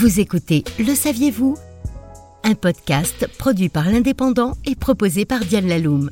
Vous écoutez Le saviez-vous? Un podcast produit par l'Indépendant et proposé par Diane Laloum.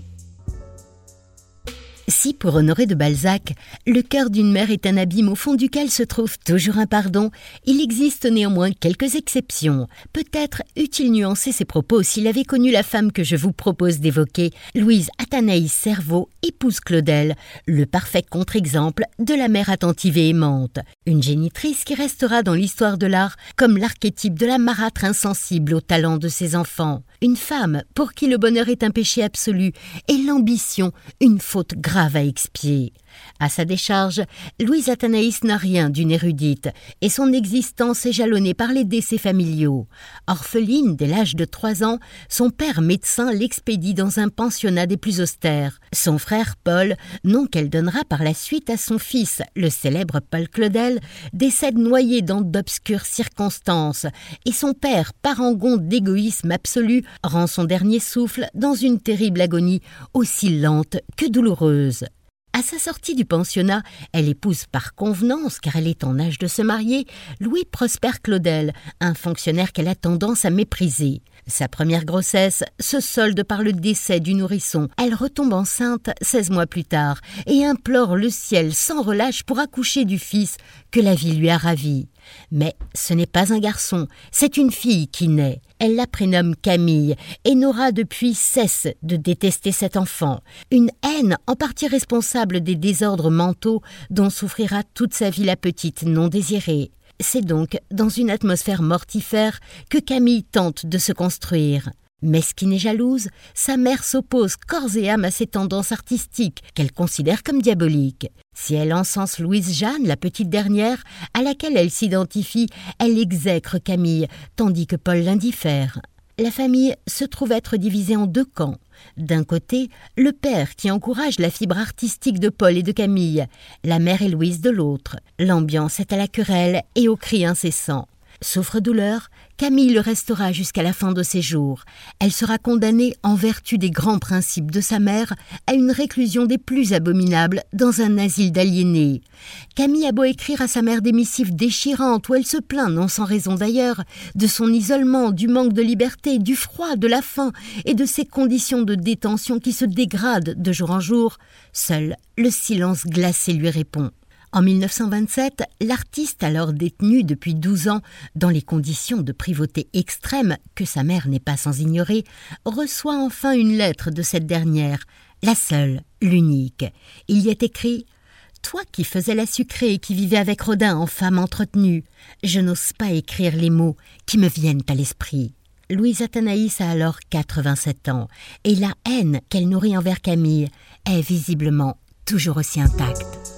Si pour Honoré de Balzac, le cœur d'une mère est un abîme au fond duquel se trouve toujours un pardon, il existe néanmoins quelques exceptions. Peut-être eût-il nuancé ses propos s'il avait connu la femme que je vous propose d'évoquer, Louise Athanaïs Cerveau, épouse Claudel, le parfait contre-exemple de la mère attentive et aimante, une génitrice qui restera dans l'histoire de l'art comme l'archétype de la marâtre insensible au talent de ses enfants, une femme pour qui le bonheur est un péché absolu et l'ambition une faute grave à expier. À sa décharge, Louise Athanaïs n'a rien d'une érudite, et son existence est jalonnée par les décès familiaux. Orpheline dès l'âge de trois ans, son père médecin l'expédie dans un pensionnat des plus austères. Son frère Paul, nom qu'elle donnera par la suite à son fils, le célèbre Paul Claudel, décède noyé dans d'obscures circonstances, et son père, parangon d'égoïsme absolu, rend son dernier souffle dans une terrible agonie aussi lente que douloureuse. À sa sortie du pensionnat, elle épouse par convenance, car elle est en âge de se marier, Louis Prosper Claudel, un fonctionnaire qu'elle a tendance à mépriser. Sa première grossesse se solde par le décès du nourrisson. Elle retombe enceinte 16 mois plus tard et implore le ciel sans relâche pour accoucher du fils que la vie lui a ravi. Mais ce n'est pas un garçon, c'est une fille qui naît. Elle la prénomme Camille et n'aura depuis cesse de détester cet enfant, une haine en partie responsable des désordres mentaux dont souffrira toute sa vie la petite non désirée. C'est donc dans une atmosphère mortifère que Camille tente de se construire. Mesquine et jalouse, sa mère s'oppose corps et âme à ses tendances artistiques qu'elle considère comme diaboliques. Si elle encense Louise Jeanne, la petite dernière, à laquelle elle s'identifie, elle exècre Camille, tandis que Paul l'indiffère. La famille se trouve être divisée en deux camps. D'un côté, le père qui encourage la fibre artistique de Paul et de Camille, la mère et Louise de l'autre. L'ambiance est à la querelle et aux cris incessants. Souffre-douleur, Camille le restera jusqu'à la fin de ses jours. Elle sera condamnée, en vertu des grands principes de sa mère, à une réclusion des plus abominables dans un asile d'aliénés. Camille a beau écrire à sa mère des missives déchirantes où elle se plaint, non sans raison d'ailleurs, de son isolement, du manque de liberté, du froid, de la faim et de ses conditions de détention qui se dégradent de jour en jour, seul le silence glacé lui répond. En 1927, l'artiste, alors détenu depuis 12 ans dans les conditions de privauté extrême que sa mère n'est pas sans ignorer, reçoit enfin une lettre de cette dernière, la seule, l'unique. Il y est écrit toi qui faisais la sucrée et qui vivais avec Rodin en femme entretenue, je n'ose pas écrire les mots qui me viennent à l'esprit. Louise Athanaïs a alors 87 ans, et la haine qu'elle nourrit envers Camille est visiblement toujours aussi intacte.